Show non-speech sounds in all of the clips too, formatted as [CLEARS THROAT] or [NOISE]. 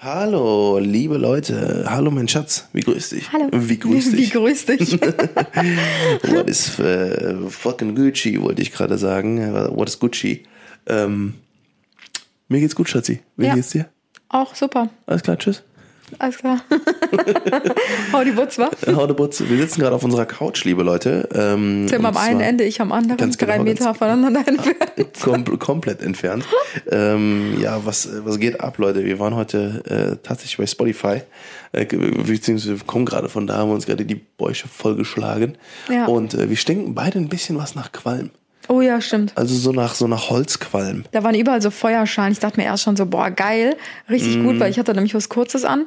Hallo, liebe Leute. Hallo, mein Schatz. Wie grüß dich? Hallo. Wie grüß [LAUGHS] dich? Wie grüß dich? [LAUGHS] What is uh, fucking Gucci, wollte ich gerade sagen. What is Gucci? Ähm, mir geht's gut, Schatzi. Wie Ja. geht's dir? Auch super. Alles klar, tschüss. Alles klar. [LAUGHS] Hau die Butz, wa? Hau de Butz. Wir sitzen gerade auf unserer Couch, liebe Leute. Ähm, Tim am einen Ende, ich am anderen, Ganz genau, drei Meter ganz- voneinander [LAUGHS] entfernt. kom komplett entfernt. ähm, ja, was, was geht ab, Leute? Wir waren heute äh, tatsächlich bei Spotify, äh, beziehungsweise wir kommen gerade von da, haben uns gerade die Bäuche vollgeschlagen. Ja. Und äh, wir stinken beide ein bisschen was nach Qualm. Oh ja, stimmt. Also so nach so nach Holzqualm. Da waren überall so Feuerschalen. Ich dachte mir erst schon so, boah, geil, richtig Mhm. gut, weil ich hatte nämlich was Kurzes an.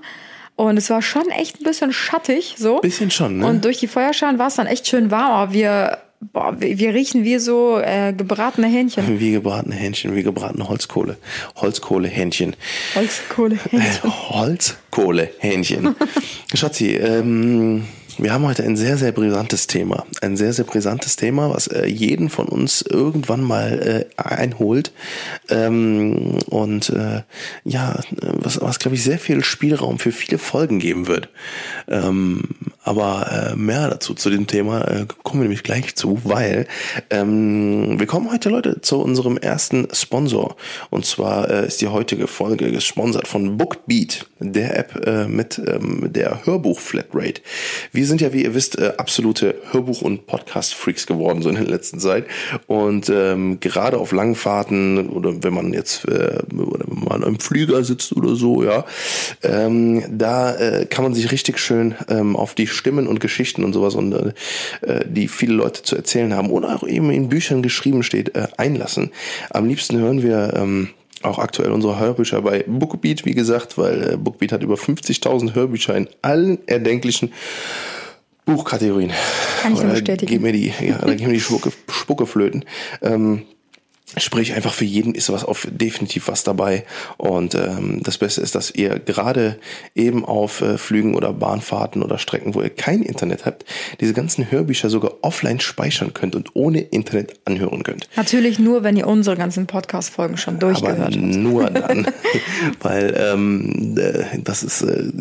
Und es war schon echt ein bisschen schattig, so. Bisschen schon, ne? Und durch die Feuerschalen war es dann echt schön warm, aber wir, boah, wir, wir riechen wie so äh, gebratene Hähnchen. [LAUGHS] Wie gebratene Hähnchen, wie gebratene Holzkohle. Holzkohlehähnchen. Holzkohle. [LAUGHS] Holzkohlehähnchen. Schatzi, ähm, wir haben heute ein sehr, sehr brisantes Thema. Ein sehr, sehr brisantes Thema, was äh, jeden von uns irgendwann mal äh, einholt. Ähm, und äh, ja, was, was glaube ich, sehr viel Spielraum für viele Folgen geben wird. Ähm, aber äh, mehr dazu zu dem Thema äh, kommen wir nämlich gleich zu, weil ähm, wir kommen heute, Leute, zu unserem ersten Sponsor. Und zwar äh, ist die heutige Folge gesponsert von Bookbeat, der App mit ähm, der Hörbuch-Flatrate. Wir sind ja, wie ihr wisst, äh, absolute Hörbuch- und Podcast-Freaks geworden, so in der letzten Zeit. Und ähm, gerade auf langen Fahrten oder wenn man jetzt äh, oder wenn man im Flieger sitzt oder so, ja, ähm, da äh, kann man sich richtig schön ähm, auf die Stimmen und Geschichten und sowas und äh, die viele Leute zu erzählen haben oder auch eben in Büchern geschrieben steht, äh, einlassen. Am liebsten hören wir ähm, auch aktuell unsere Hörbücher bei Bookbeat, wie gesagt, weil äh, Bookbeat hat über 50.000 Hörbücher in allen erdenklichen Buchkategorien. Kann ich nur bestätigen. Gib mir die, ja, da gib mir die Spucke, Spucke flöten. Ähm, Sprich, einfach für jeden ist was auf definitiv was dabei. Und ähm, das Beste ist, dass ihr gerade eben auf äh, Flügen oder Bahnfahrten oder Strecken, wo ihr kein Internet habt, diese ganzen Hörbücher sogar offline speichern könnt und ohne Internet anhören könnt. Natürlich nur, wenn ihr unsere ganzen Podcast-Folgen schon durchgehört Aber habt. nur dann, [LAUGHS] weil ähm, äh, das ist, äh,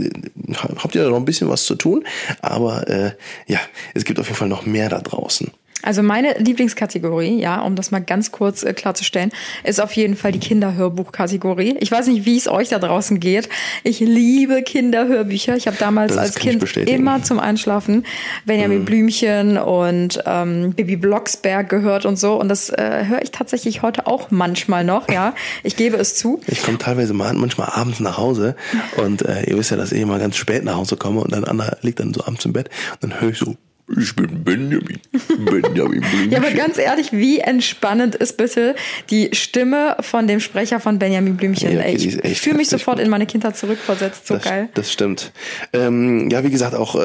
habt ihr da noch ein bisschen was zu tun, aber äh, ja, es gibt auf jeden Fall noch mehr da draußen. Also meine Lieblingskategorie, ja, um das mal ganz kurz äh, klarzustellen, ist auf jeden Fall die Kinderhörbuchkategorie. Ich weiß nicht, wie es euch da draußen geht. Ich liebe Kinderhörbücher. Ich habe damals Das als Kind immer zum Einschlafen Benjamin Blümchen und ähm, Bibi Blocksberg gehört und so. Und das äh, höre ich tatsächlich heute auch manchmal noch, ja. Ich gebe es zu. [LAUGHS] Ich komme teilweise mal manchmal abends nach Hause und äh, ihr wisst ja, dass ich immer ganz spät nach Hause komme und dann Anna liegt dann so abends im Bett und dann höre ich so, ich bin Benjamin, Benjamin Blümchen. [LAUGHS] Ja, aber ganz ehrlich, wie entspannend ist bitte die Stimme von dem Sprecher von Benjamin Blümchen? Ja, okay, Ey, ich fühle mich sofort gut. in meine Kindheit zurückversetzt. So das, geil. Das stimmt. Ähm, ja, wie gesagt, auch, äh,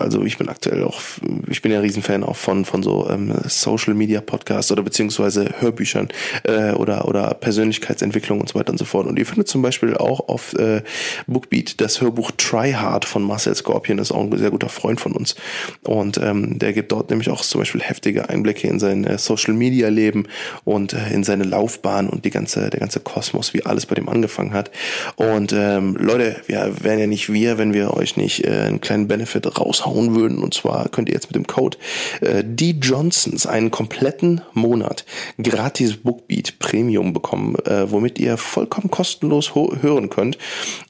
also ich bin aktuell auch, ich bin ja ein Riesenfan auch von, von so ähm, Social Media Podcasts oder beziehungsweise Hörbüchern äh, oder, oder Persönlichkeitsentwicklung und so weiter und so fort. Und ihr findet zum Beispiel auch auf äh, Bookbeat das Hörbuch Try Hard von Marcel Scorpion, das ist auch ein sehr guter Freund von uns. Und ähm, der gibt dort nämlich auch zum Beispiel heftige Einblicke in sein äh, Social Media Leben und äh, in seine Laufbahn und die ganze, der ganze Kosmos, wie alles bei dem angefangen hat. Und ähm, Leute, wir wären ja nicht wir, wenn wir euch nicht äh, einen kleinen Benefit raushauen würden. Und zwar könnt ihr jetzt mit dem Code äh, die Johnsons einen kompletten Monat gratis Bookbeat Premium bekommen, äh, womit ihr vollkommen kostenlos hören könnt.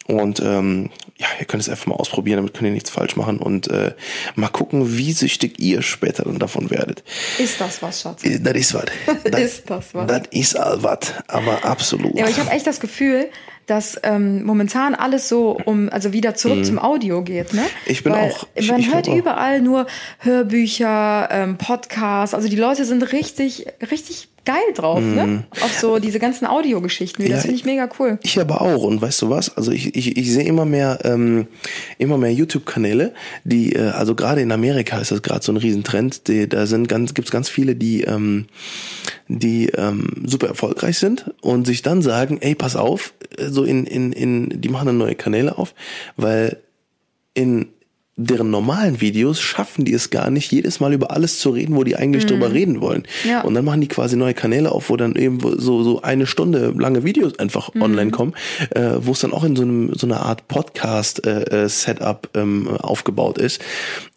Und ähm, ja, ihr könnt es einfach mal ausprobieren, damit könnt ihr nichts falsch machen und äh, mal gucken, wie süchtig ihr später dann davon werdet. Ist das was, Schatz? Äh, Das ist was. [LAUGHS] Ist das was? Das ist all was, aber absolut. Ja, aber ich habe echt das Gefühl, dass ähm, momentan alles so um, also wieder zurück zum Audio geht, ne? Mhm. Ich bin Weil auch- ich- man ich hört glaub auch. überall nur Hörbücher, ähm, Podcasts. Also die Leute sind richtig, richtig geil drauf, ne? Auf so diese ganzen Audiogeschichten. Das Mhm. Ja, finde ich mega cool. Ich aber auch. Und weißt du was? Also ich, ich, ich sehe immer mehr, ähm, immer mehr YouTube-Kanäle, die, äh, also gerade in Amerika ist das gerade so ein Riesentrend. Die, da sind ganz, gibt's ganz viele, die, ähm, die ähm, super erfolgreich sind und sich dann sagen, ey, pass auf, so in, in, in, die machen dann neue Kanäle auf, weil in deren normalen Videos schaffen die es gar nicht, jedes Mal über alles zu reden, wo die eigentlich drüber reden wollen. Mhm. Ja. Und dann machen die quasi neue Kanäle auf, wo dann eben so, so eine Stunde lange Videos einfach Mhm. online kommen, äh, wo es dann auch in so, einem, so einer Art Podcast-Setup ähm, aufgebaut ist.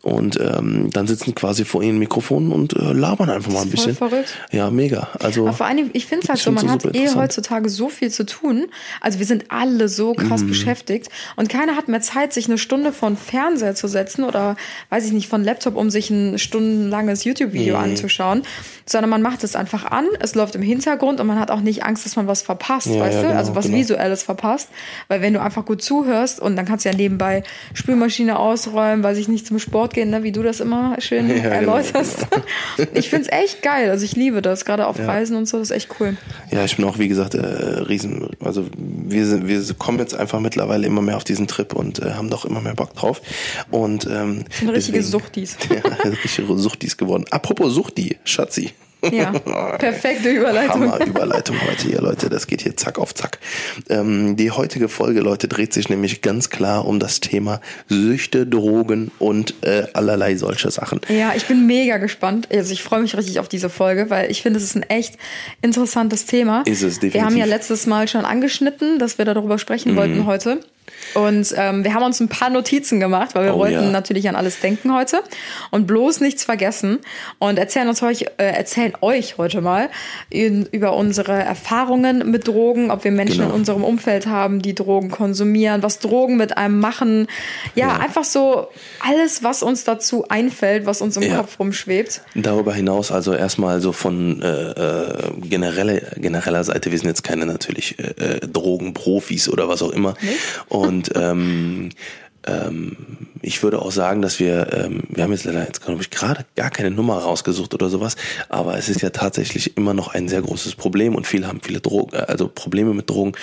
Und ähm, dann sitzen quasi vor ihren Mikrofonen und äh, labern einfach mal ein bisschen. verrückt. Ja, mega. Also Aber vor allen Dingen, ich finde es halt so, man hat eh heutzutage so viel zu tun. Also wir sind alle so krass Mhm. beschäftigt und keiner hat mehr Zeit, sich eine Stunde von Fernseher zu setzen oder weiß ich nicht, von Laptop, um sich ein stundenlanges YouTube-Video Mhm. anzuschauen, sondern man macht es einfach an, es läuft im Hintergrund und man hat auch nicht Angst, dass man was verpasst, Ja, weißt ja, du? genau, also was genau. Visuelles verpasst. Weil wenn du einfach gut zuhörst und dann kannst du ja nebenbei Spülmaschine ausräumen, weiß ich nicht, zum Sport gehen, ne? wie du das immer schön [LAUGHS] Ja, genau, erläuterst. [LAUGHS] Ich find's echt geil. Also ich liebe das, gerade auf Reisen und so, das ist echt cool. Ja, ich bin auch, wie gesagt, äh, riesen, also wir, sind, wir kommen jetzt einfach mittlerweile immer mehr auf diesen Trip und äh, haben doch immer mehr Bock drauf. Und ähm, Eine richtige deswegen- Suchtis. [LAUGHS] Ja, richtige Suchtis geworden. Apropos Suchti, Schatzi. Ja, [LAUGHS] perfekte Überleitung. Hammer Überleitung heute hier, Leute. Das geht hier zack auf zack. Ähm, die heutige Folge, Leute, dreht sich nämlich ganz klar um das Thema Süchte, Drogen und äh, allerlei solche Sachen. Ja, ich bin mega gespannt. Also ich freue mich richtig auf diese Folge, weil ich finde, es ist ein echt interessantes Thema. Ist es, Wir haben ja definitiv. Mhm. letztes Mal schon angeschnitten, dass wir darüber sprechen wollten heute. Und ähm, wir haben uns ein paar Notizen gemacht, weil wir Oh, wollten ja. natürlich an alles denken heute und bloß nichts vergessen. Und erzählen uns euch, äh, erzählen euch heute mal in, über unsere Erfahrungen mit Drogen, ob wir Menschen Genau. in unserem Umfeld haben, die Drogen konsumieren, was Drogen mit einem machen. Ja, einfach so alles, was uns dazu einfällt, was uns im Ja. Kopf rumschwebt. Darüber hinaus also erstmal so von äh, äh, generelle, genereller Seite, wir sind jetzt keine natürlich äh, äh, Drogenprofis oder was auch immer. Und ähm, ähm, ich würde auch sagen, dass wir, ähm, wir haben jetzt leider jetzt glaube ich gerade gar keine Nummer rausgesucht oder sowas, aber es ist ja tatsächlich immer noch ein sehr großes Problem und viele haben viele Drogen, äh, also Probleme mit Drogen.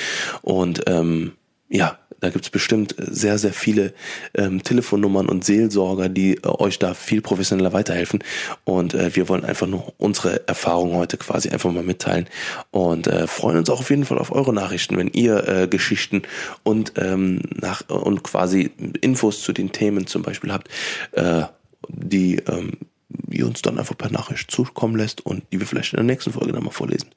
Und ähm, ja, da gibt's bestimmt sehr, sehr viele ähm, Telefonnummern und Seelsorger, die äh, euch da viel professioneller weiterhelfen. Und äh, wir wollen einfach nur unsere Erfahrungen heute quasi einfach mal mitteilen und äh, freuen uns auch auf jeden Fall auf eure Nachrichten, wenn ihr äh, Geschichten und ähm, nach und quasi Infos zu den Themen zum Beispiel habt, äh, die ähm, ihr uns dann einfach per Nachricht zukommen lässt und die wir vielleicht in der nächsten Folge dann mal vorlesen.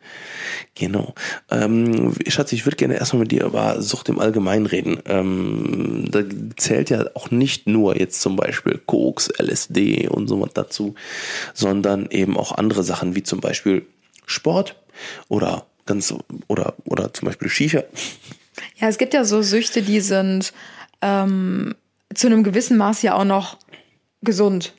Genau. Ähm, Schatz, ich würde gerne erstmal mit dir über Sucht im Allgemeinen reden. Ähm, da zählt ja auch nicht nur jetzt zum Beispiel Koks, LSD und so was dazu, sondern eben auch andere Sachen wie zum Beispiel Sport oder ganz oder oder zum Beispiel Shisha. Ja, es gibt ja so Süchte, die sind ähm, zu einem gewissen Maß ja auch noch gesund.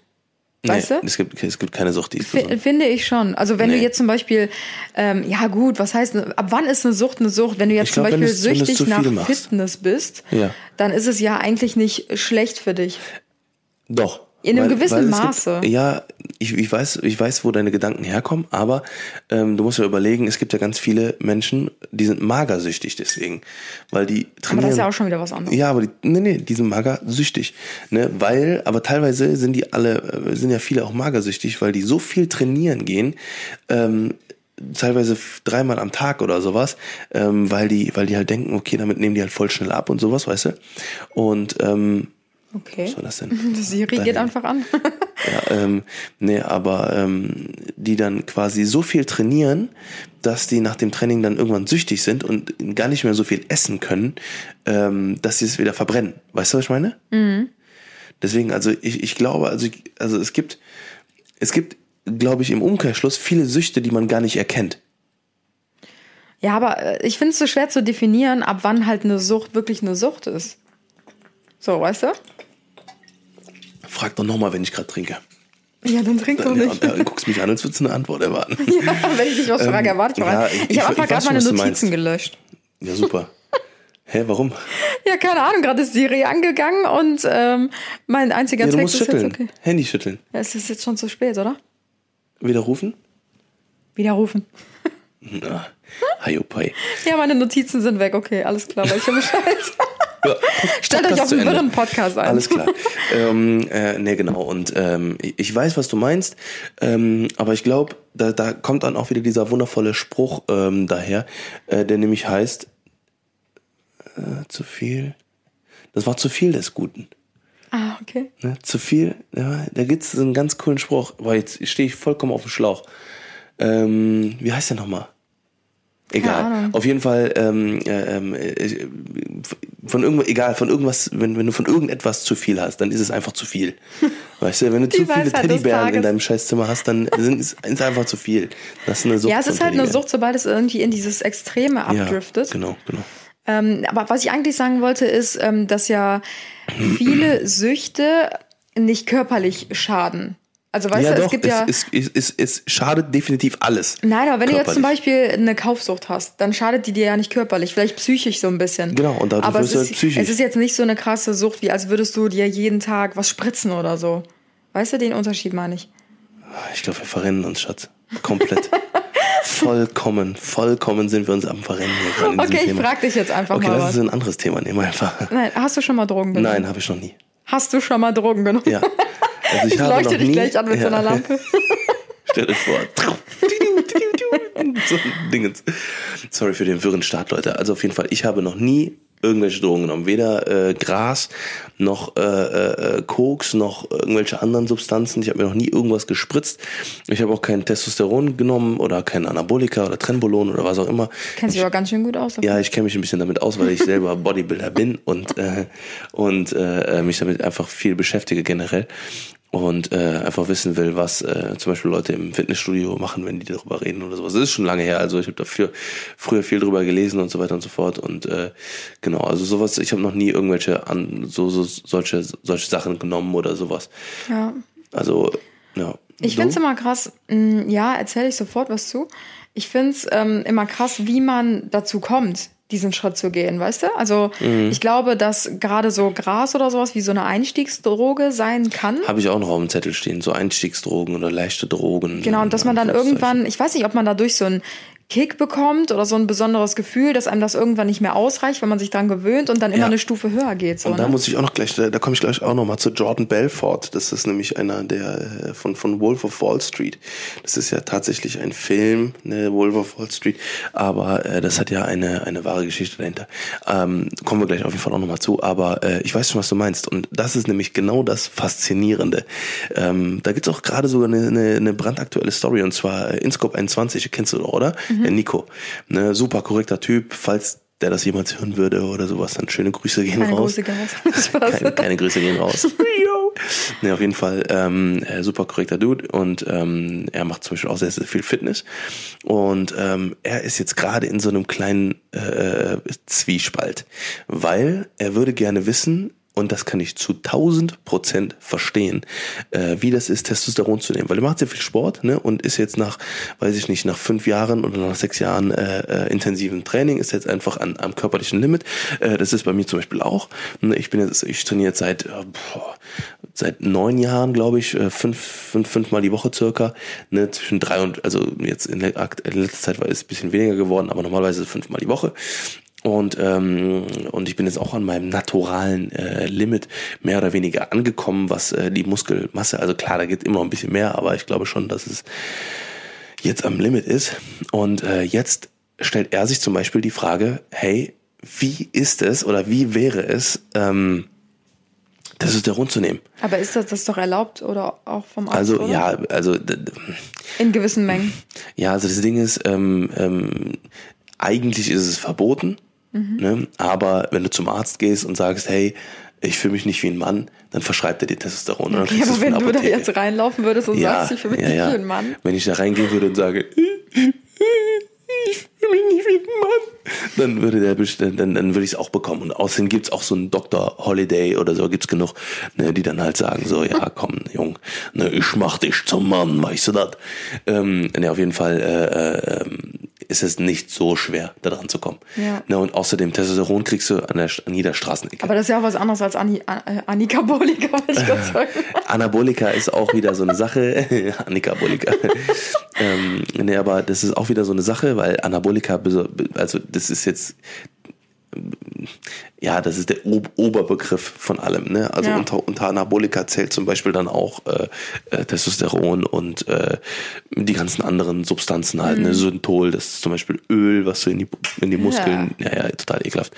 Weißt nee, du? Es gibt, es gibt keine Sucht, die ist gesund. Finde ich schon. Also wenn du Nee. jetzt zum Beispiel, ähm, ja gut, was heißt, ab wann ist eine Sucht eine Sucht? Wenn du jetzt zum glaub, wenn Beispiel du's süchtig nach machst. Fitness bist, Ja. dann ist es ja eigentlich nicht schlecht für dich. Doch. In einem gewissen es Maße. Gibt, ja, ich, ich, weiß, ich weiß, wo deine Gedanken herkommen, aber ähm, du musst ja überlegen, es gibt ja ganz viele Menschen, die sind magersüchtig deswegen. Weil die Aber trainieren. das ist ja auch schon wieder was anderes. Ja, aber die, nee, nee, die sind magersüchtig. Ne? Weil, aber teilweise sind die alle, äh, sind ja viele auch magersüchtig, weil die so viel trainieren gehen, ähm, teilweise dreimal am Tag oder sowas, ähm, weil die, weil die halt denken, okay, damit nehmen die halt voll schnell ab und sowas, weißt du? Und ähm, Okay. was war das denn? [LAUGHS] Die Siri Deine- geht einfach an. [LAUGHS] ja, ähm, nee, aber ähm, die dann quasi so viel trainieren, dass die nach dem Training dann irgendwann süchtig sind und gar nicht mehr so viel essen können, ähm, dass sie es wieder verbrennen. Weißt du, was ich meine? Deswegen, also ich, ich glaube, also, ich, also es gibt, es gibt, glaube ich, im Umkehrschluss viele Süchte, die man gar nicht erkennt. Ja, aber äh, ich finde es so schwer zu definieren, ab wann halt eine Sucht wirklich eine Sucht ist. So, weißt du? Frag doch nochmal, wenn ich gerade trinke. Ja, dann trink doch Ja, nicht. und, äh, guckst mich an, als würdest du eine Antwort erwarten. [LAUGHS] Ja, wenn ich dich was frage, erwarte ich mal. ja, ich ich- habe einfach gerade meine Notizen gelöscht. Ja, super. [LAUGHS] Hä, warum? Ja, keine Ahnung, gerade ist Siri angegangen und ähm, mein einziger Ja, Text ist jetzt schütteln. okay. Handy schütteln. Ja, es ist jetzt schon zu spät, oder? Widerrufen? Widerrufen. Na, Hayopai. [LAUGHS] Ja, meine Notizen sind weg. Okay, alles klar, weiß ich ja Bescheid. Stellt euch auf einen wirren Podcast ein. Alles klar. ähm, äh, ne, genau. Und ähm, ich- weiß, was du meinst, ähm, aber ich glaube, da, da kommt dann auch wieder dieser wundervolle Spruch ähm, daher, äh, der nämlich heißt, äh, zu viel, das war zu viel des Guten. Ah, Okay. Ne? Zu viel, ja, da gibt es so einen ganz coolen Spruch, aber jetzt stehe ich vollkommen auf dem Schlauch. Ähm, wie heißt der nochmal? Egal. Auf jeden Fall, ähm, äh, ähm, äh, von irgendwas, egal, von irgendwas, wenn, wenn du von irgendetwas zu viel hast, dann ist es einfach zu viel. [LAUGHS] Weißt du, wenn du zu viele Teddybären in deinem Scheißzimmer hast, dann [LAUGHS] sind, ist es einfach zu viel. Das ist eine Sucht Ja, es ist halt eine. Sucht, sobald es irgendwie in dieses Extreme Ja, abdriftet. genau, genau. Ähm, aber was ich eigentlich sagen wollte, ist, ähm, dass ja [CLEARS THROAT] viele Süchte nicht körperlich schaden. Also weißt ja, du, doch, es gibt es, ja. es, es, es, schadet definitiv alles. Nein, aber wenn du jetzt zum körperlich. Beispiel eine Kaufsucht hast, dann schadet die dir ja nicht körperlich, vielleicht psychisch so ein bisschen. Genau, und dadurch aber wirst es du halt ist, psychisch. es ist jetzt nicht so eine krasse Sucht, wie als würdest du dir jeden Tag was spritzen oder so. Weißt du, den Unterschied meine ich. Ich glaube, wir verrennen uns, Schatz. Komplett. [LAUGHS] vollkommen, vollkommen sind wir uns am Verrennen hier Okay, ich frag dich jetzt einfach Okay, mal lass was. uns ein anderes Thema nehmen einfach. Nein, hast du schon mal Drogen genommen? Nein, habe ich noch nie. Hast du schon mal Drogen genommen? Ja. [LAUGHS] Also ich, Ich habe leuchte noch dich nie, gleich an mit so einer ja. Lampe. [LAUGHS] Stell euch vor. so Dingens. Sorry für den wirren Start, Leute. Also auf jeden Fall, ich habe noch nie irgendwelche Drogen genommen. Weder äh, Gras, noch äh, äh, Koks, noch irgendwelche anderen Substanzen. Ich habe mir noch nie irgendwas gespritzt. Ich habe auch kein Testosteron genommen oder kein Anabolika oder Trenbolon oder was auch immer. Kennst dich aber ganz schön gut aus. Ja, ich kenne mich ein bisschen damit aus, weil ich selber Bodybuilder bin und, äh, und äh, mich damit einfach viel beschäftige generell und äh, einfach wissen will, was äh, zum Beispiel Leute im Fitnessstudio machen, wenn die darüber reden oder sowas. Das ist schon lange her, also ich habe dafür früher viel drüber gelesen und so weiter und so fort und äh, genau, also sowas, ich habe noch nie irgendwelche an so, so solche solche Sachen genommen oder sowas. Ja. Also ja. Ich Du? finde es immer krass, mh, ja, erzähle ich sofort was zu. Ich finde es ähm, immer krass, wie man dazu kommt, diesen Schritt zu gehen, weißt du? Also Mhm. ich glaube, dass gerade so Gras oder sowas wie so eine Einstiegsdroge sein kann. habe ich auch noch auf dem Zettel stehen, so Einstiegsdrogen oder leichte Drogen. Genau, und dass man dann irgendwann, ich weiß nicht, ob man dadurch so einen Kick bekommt oder so ein besonderes Gefühl, dass einem das irgendwann nicht mehr ausreicht, wenn man sich dran gewöhnt und dann immer Ja. eine Stufe höher geht. So, Und da ne? muss ich auch noch gleich, da, da komme ich gleich auch noch mal zu Jordan Belfort. Das ist nämlich einer der äh, von von Wolf of Wall Street. Das ist ja tatsächlich ein Film, ne, Wolf of Wall Street, aber äh, das hat ja eine eine wahre Geschichte dahinter. Ähm, kommen wir gleich auf jeden Fall auch noch mal zu. Aber äh, ich weiß schon, was du meinst. Und das ist nämlich genau das Faszinierende. Ähm, da gibt's auch gerade sogar eine, eine, eine brandaktuelle Story und zwar äh, Inscope 21, kennst du oder? Der Nico, ne, super korrekter Typ. Falls der das jemals hören würde oder sowas, dann schöne Grüße gehen Keine raus. Grüße gehen raus. [LAUGHS] Keine, keine Grüße gehen raus. [LAUGHS] Nee, auf jeden Fall ähm, äh, super korrekter Dude und ähm, er macht zum Beispiel auch sehr, sehr viel Fitness und ähm, er ist jetzt gerade in so einem kleinen äh, Zwiespalt, weil er würde gerne wissen, und das kann ich zu 1000 Prozent verstehen, äh, wie das ist, Testosteron zu nehmen. Weil er macht sehr viel Sport ne, und ist jetzt nach, weiß ich nicht, nach fünf Jahren oder nach sechs Jahren äh, äh, intensiven Training, ist jetzt einfach an, am körperlichen Limit. Äh, das ist bei mir zum Beispiel auch. Ne, Ich bin jetzt, ich trainiere jetzt seit, äh, boah, seit neun Jahren, glaube ich, äh, fünf, fünf, fünfmal die Woche circa. Ne, zwischen drei und, also jetzt in, in letzter Zeit war es ein bisschen weniger geworden, aber normalerweise fünfmal die Woche. Und, ähm, und ich bin jetzt auch an meinem naturalen äh, Limit mehr oder weniger angekommen, was äh, die Muskelmasse, also klar, da geht immer noch ein bisschen mehr, aber ich glaube schon, dass es jetzt am Limit ist. Und äh, jetzt stellt er sich zum Beispiel die Frage, hey, wie ist es oder wie wäre es, ähm, Testosteron zu nehmen? Aber ist das, das ist doch erlaubt oder auch vom Arzt? Also oder? ja, also In gewissen Mengen. Ja, also das Ding ist, ähm, ähm, eigentlich ist es verboten, Mhm. ne? aber wenn du zum Arzt gehst und sagst, hey, ich fühle mich nicht wie ein Mann, dann verschreibt er dir Testosteron. dann Okay, aber es wenn du da jetzt reinlaufen würdest und sagst, ich fühle mich nicht wie ein Mann. Wenn ich da reingehen würde und sage, [LAUGHS] ich fühle mich nicht wie ein Mann, dann würde der dann, dann, dann würde ich es auch bekommen. Und außerdem gibt's auch so einen Dr. Holiday oder so, gibt's genug, ne, die dann halt sagen, so, ja, komm, Jung, ne, ich mach dich zum Mann, weißt du das? Ähm, ne, auf jeden Fall äh, äh, ähm, ist es nicht so schwer, da dran zu kommen. Ja. Ne, und außerdem Testosteron kriegst du an, der, an jeder Straßenecke. Aber das ist ja auch was anderes als Anni äh, Annikabolika, wollte ich gerade [LAUGHS] sagen. Anabolika ist auch wieder so eine Sache. [LAUGHS] Anikabolika. ähm, nee, aber das ist auch wieder so eine Sache, weil Anabolika, also das ist jetzt, ja, das ist der Ob Oberbegriff von allem. Ne? Also Ja. unter, unter Anabolika zählt zum Beispiel dann auch äh, äh, Testosteron und äh, die ganzen anderen Substanzen halt. Ne? Synthol, das ist zum Beispiel Öl, was du in die, in die Muskeln, ja, ja, total ekelhaft.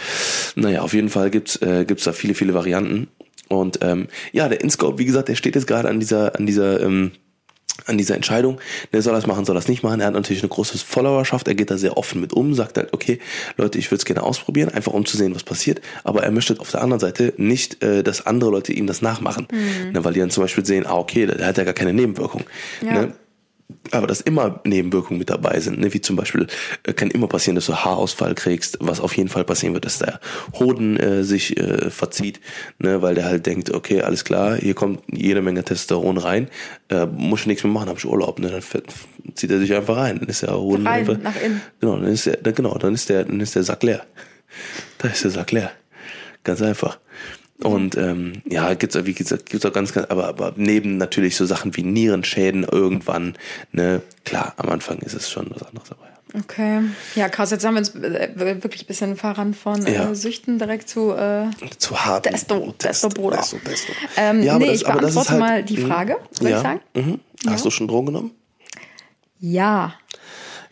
Naja, auf jeden Fall gibt's äh, gibt's da viele, viele Varianten. Und ähm, ja, der InScope, wie gesagt, der steht jetzt gerade an dieser, an dieser, ähm, an dieser Entscheidung, der soll das machen, soll das nicht machen. Er hat natürlich eine große Followerschaft, er geht da sehr offen mit um, sagt halt, okay, Leute, ich würde es gerne ausprobieren, einfach um zu sehen, was passiert. Aber er möchte auf der anderen Seite nicht, äh, dass andere Leute ihm das nachmachen. Mhm. Ne, weil die dann zum Beispiel sehen, ah, okay, der, der hat ja gar keine Nebenwirkung. Ja. Ne? Aber dass immer Nebenwirkungen mit dabei sind, ne? wie zum Beispiel äh, kann immer passieren, dass du Haarausfall kriegst, was auf jeden Fall passieren wird, dass der Hoden äh, sich äh, verzieht, ne? weil der halt denkt, okay, alles klar, hier kommt jede Menge Testosteron rein, äh, muss ich nichts mehr machen, habe ich Urlaub, ne? dann zieht er sich einfach rein, dann ist der Hoden rein, einfach, nach innen. genau, dann ist der, genau, dann ist der, dann ist der Sack leer, da ist der Sack leer, ganz einfach. Und ähm, ja, gibt's wie gesagt, gibt's auch ganz, ganz, aber, aber neben natürlich so Sachen wie Nierenschäden irgendwann, ne, klar, am Anfang ist es schon was anderes dabei. Okay. Ja, krass. Jetzt haben wir uns äh, wirklich ein bisschen verrannt von äh, ja. äh, Süchten direkt zu, äh, zu hart. Testo, Testo, Bruder. Testo, Testo. Ähm, ja, nee, das, ich beantworte halt, mal die Frage, würde ja. ich sagen. Mhm. Hast ja. du schon Drogen genommen? Ja.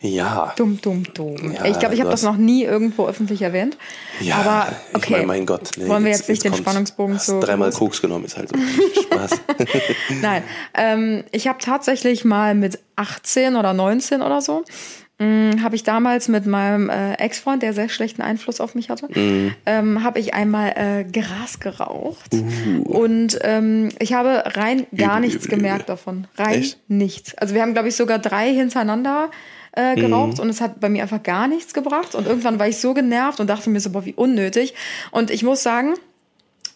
Ja. Dumm, dumm, dumm. Ja, ich glaube, ich habe das noch nie irgendwo öffentlich erwähnt. Ja, aber okay. Ich mein, mein Gott. Nee, Wollen wir jetzt, jetzt nicht jetzt den Spannungsbogen zu. Dreimal Koks genommen ist halt so. [LAUGHS] Spaß. [LAUGHS] Nein. Ähm, ich habe tatsächlich mal mit 18 oder 19 oder so hm, habe ich damals mit meinem äh, Ex-Freund, der sehr schlechten Einfluss auf mich hatte, mm. ähm, habe ich einmal äh, Gras geraucht. Uh. Und ähm, ich habe rein gar übel, nichts übel, gemerkt übel. davon. Rein Echt? nichts. Also wir haben, glaube ich, sogar drei hintereinander äh, geraucht mhm. und es hat bei mir einfach gar nichts gebracht. Und irgendwann war ich so genervt und dachte mir so, boah, wie unnötig. Und ich muss sagen,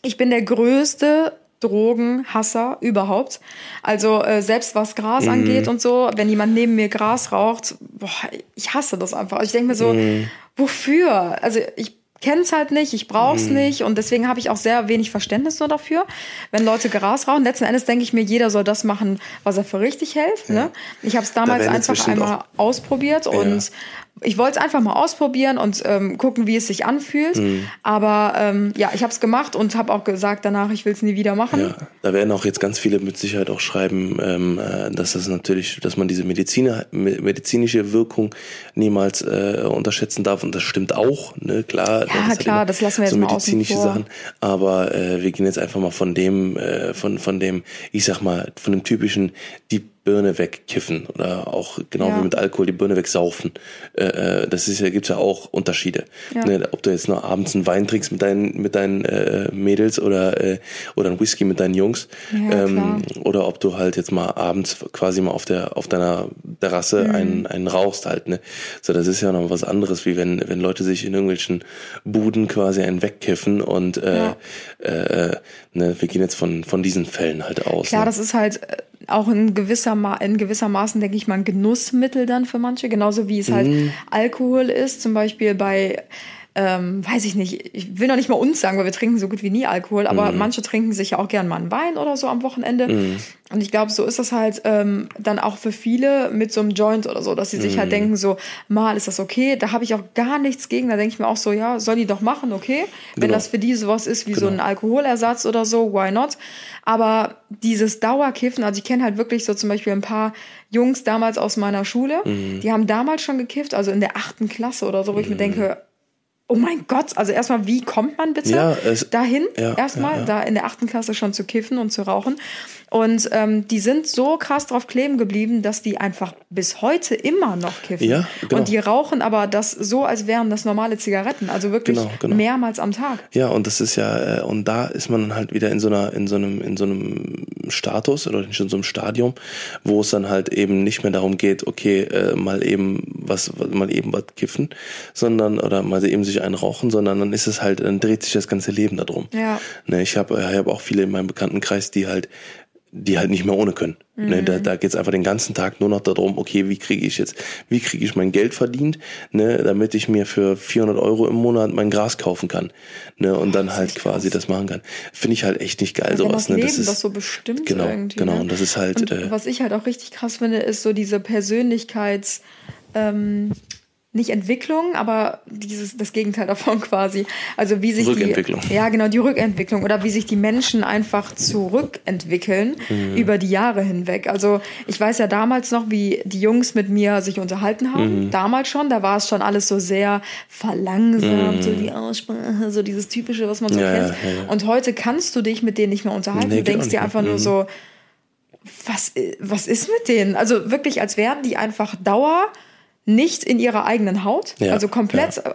ich bin der größte Drogenhasser überhaupt. Also äh, selbst was Gras mm. angeht und so, wenn jemand neben mir Gras raucht, boah, ich hasse das einfach. Ich denke mir so, mm. wofür? Also ich kenne es halt nicht, ich brauche es mm. nicht und deswegen habe ich auch sehr wenig Verständnis nur dafür, wenn Leute Gras rauchen. Letzten Endes denke ich mir, jeder soll das machen, was er für richtig hält. Ja. Ne? Ich habe es damals da einfach einmal ausprobiert und ich wollte es einfach mal ausprobieren und ähm, gucken, wie es sich anfühlt. Mhm. Aber ähm, ja, ich habe es gemacht und habe auch gesagt danach, ich will es nie wieder machen. Ja, da werden auch jetzt ganz viele mit Sicherheit auch schreiben, ähm, äh, dass das natürlich, dass man diese Mediziner, medizinische Wirkung niemals äh, unterschätzen darf. Und das stimmt auch, ne? Klar. Ja, klar, das lassen wir jetzt so mal medizinische Sachen. Aber äh, wir gehen jetzt einfach mal von dem, äh, von von dem, ich sag mal, von dem typischen die Birne wegkiffen oder auch genau ja. wie mit Alkohol die Birne wegsaufen. Äh, äh, das ist ja gibt's ja auch Unterschiede. Ja. Ne, ob du jetzt noch abends einen Wein trinkst mit deinen mit deinen äh, Mädels oder äh, oder ein Whisky mit deinen Jungs ja, ähm, oder ob du halt jetzt mal abends quasi mal auf der auf deiner Terrasse mhm. einen einen rauchst halt. Ne, so das ist ja noch was anderes, wie wenn wenn Leute sich in irgendwelchen Buden quasi einen wegkiffen und äh, äh, äh, ne, wir gehen jetzt von von diesen Fällen halt aus. Klar, ne? das ist halt äh, auch in gewisser, Ma in gewisser Maßen, denke ich mal, ein Genussmittel dann für manche, genauso wie es halt mhm. Alkohol ist, zum Beispiel bei ähm, weiß ich nicht, ich will noch nicht mal uns sagen, weil wir trinken so gut wie nie Alkohol, aber mm. manche trinken sich ja auch gern mal einen Wein oder so am Wochenende. Mm. Und ich glaube, so ist das halt ähm, dann auch für viele mit so einem Joint oder so, dass sie sich mm. halt mhm. denken, so, mal ist das okay, da habe ich auch gar nichts gegen, da denke ich mir auch so, ja, soll die doch machen, okay. Wenn genau. das für die sowas ist wie genau. so ein Alkoholersatz oder so, why not? Aber dieses Dauerkiffen, also ich kenne halt wirklich so zum Beispiel ein paar Jungs damals aus meiner Schule, mhm. die haben damals schon gekifft, also in der achten Klasse oder so, wo ich mir denke, Oh mein Gott, also erstmal, wie kommt man bitte ja, es, dahin? Ja, erstmal, ja, da in der achten Klasse schon zu kiffen und zu rauchen. Und ähm, die sind so krass drauf kleben geblieben, dass die einfach bis heute immer noch kiffen. Ja, genau. Und die rauchen aber das so, als wären das normale Zigaretten, also wirklich genau, genau. mehrmals am Tag. Ja, und das ist ja, äh, und da ist man halt wieder in so einer, in so einem, in so einem Status oder in so einem Stadium, wo es dann halt eben nicht mehr darum geht, okay, äh, mal eben was, mal eben was kiffen, sondern oder mal eben sich einen rauchen, sondern dann ist es halt, dann dreht sich das ganze Leben darum. Ja. Ne, ich habe ich hab auch viele in meinem Bekanntenkreis, die halt die halt nicht mehr ohne können. Mhm. Ne, da da geht es einfach den ganzen Tag nur noch darum, okay, wie kriege ich jetzt, wie kriege ich mein Geld verdient, ne, damit ich mir für 400 Euro im Monat mein Gras kaufen kann, ne, und dann halt quasi krass. das machen kann. Finde ich halt echt nicht geil ja, sowas. Das ne, Leben, das ist das so bestimmt genau, irgendwie. Genau, ne? und das ist halt. Und äh, was ich halt auch richtig krass finde, ist so diese Persönlichkeits ähm, nicht Entwicklung, aber dieses das Gegenteil davon [LAUGHS] quasi. Also wie sich Rückentwicklung. die ja genau die Rückentwicklung oder wie sich die Menschen einfach zurückentwickeln Mhm. über die Jahre hinweg. Also ich weiß ja damals noch, wie die Jungs mit mir sich unterhalten haben. Mhm. Damals schon, da war es schon alles so sehr verlangsamt, so die Aussprache, so dieses typische, was man so Mhm. Ja, kennt. ja, ja. Und heute kannst du dich mit denen nicht mehr unterhalten. Nee, du denkst dir einfach nur Mhm. so, was, was ist mit denen? Also wirklich, als wären die einfach Dauer nicht in ihrer eigenen Haut. Ja, also komplett, äh,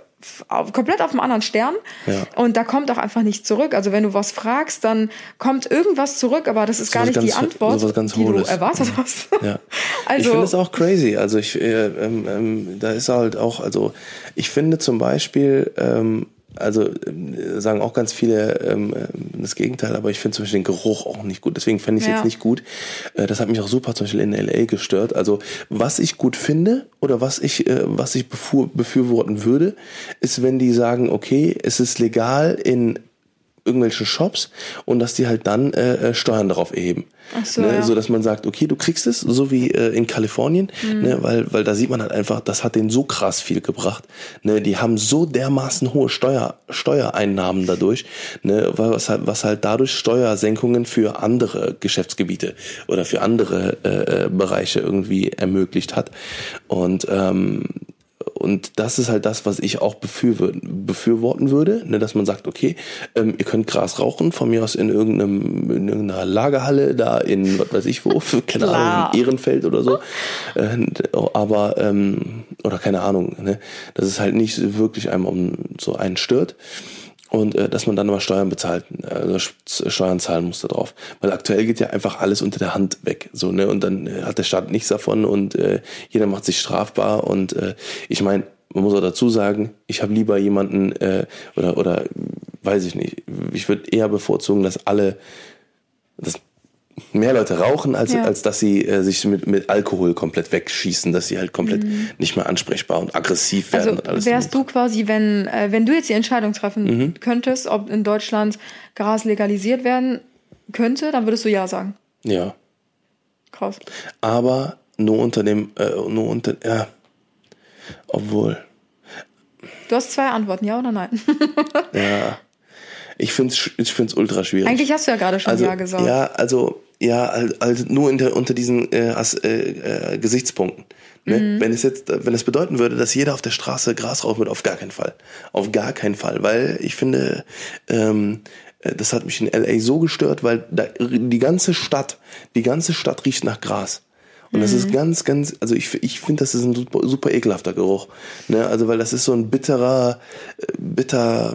auf, komplett auf einem anderen Stern. Ja. Und da kommt auch einfach nichts zurück. Also wenn du was fragst, dann kommt irgendwas zurück, aber das ist gar was nicht die ganz- Antwort, sowas ganz die du erwartet hast. Ja. [LAUGHS] Also- ich finde es auch crazy. Also ich, äh, ähm, ähm, da ist halt auch, also ich finde zum Beispiel, ähm, also äh, sagen auch ganz viele ähm, ähm, das Gegenteil, aber ich finde zum Beispiel den Geruch auch nicht gut. Deswegen fände ich es Ja. jetzt nicht gut. Äh, das hat mich auch super zum Beispiel in LA gestört. Also was ich gut finde oder was ich, äh, was ich befür, befürworten würde, ist, wenn die sagen, okay, es ist legal in irgendwelchen Shops und dass die halt dann äh, äh, Steuern darauf erheben. Ach so, ne, ja. so dass man sagt, okay, du kriegst es, so wie äh, in Kalifornien, Mhm. ne, weil, weil da sieht man halt einfach, das hat denen so krass viel gebracht. Ne, die haben so dermaßen hohe Steuer, Steuereinnahmen dadurch, ne, weil was halt, was halt dadurch Steuersenkungen für andere Geschäftsgebiete oder für andere äh, äh, Bereiche irgendwie ermöglicht hat. Und ähm, und das ist halt das, was ich auch befürworten, befürworten würde, ne, dass man sagt, okay, ähm, ihr könnt Gras rauchen, von mir aus in irgendeinem in irgendeiner Lagerhalle, da in was weiß ich wo, [LAUGHS] keine. Ahnung, Ehrenfeld oder so. Äh, aber ähm, oder keine Ahnung, ne, dass es halt nicht wirklich einem um so einen stört. Und äh, dass man dann aber Steuern bezahlt, also Steuern zahlen muss da drauf. Weil aktuell geht ja einfach alles unter der Hand weg. So, ne? Und dann äh, hat der Staat nichts davon und äh, jeder macht sich strafbar. Und äh, ich meine, man muss auch dazu sagen, ich habe lieber jemanden äh, oder oder weiß ich nicht, ich würde eher bevorzugen, dass alle dass mehr Leute rauchen, als, Ja. als dass sie äh, sich mit, mit Alkohol komplett wegschießen, dass sie halt komplett nicht mehr ansprechbar und aggressiv werden. Mhm. Also und alles wärst du quasi, wenn, äh, wenn du jetzt die Entscheidung treffen Mhm. könntest, ob in Deutschland Gras legalisiert werden könnte, dann würdest du ja sagen. Ja. Krass. aber nur unter dem, äh, nur unter, ja, obwohl, Du hast zwei Antworten, ja oder nein? [LAUGHS] ja, ich find's, ich find's ultra schwierig. Eigentlich hast du ja gerade schon also, ja gesagt. ja, also, ja, also, also nur unter, unter diesen äh, äh, äh, Gesichtspunkten. Ne? Mhm. Wenn es jetzt, wenn es bedeuten würde, dass jeder auf der Straße Gras rauchen würde, auf gar keinen Fall. Auf gar keinen Fall, weil ich finde, ähm, äh, das hat mich in LA so gestört, weil da, die ganze Stadt, die ganze Stadt riecht nach Gras. Und das Mhm. ist ganz, ganz, also ich, ich finde, das ist ein super, super ekelhafter Geruch. Ne? Also, weil das ist so ein bitterer, äh, bitter,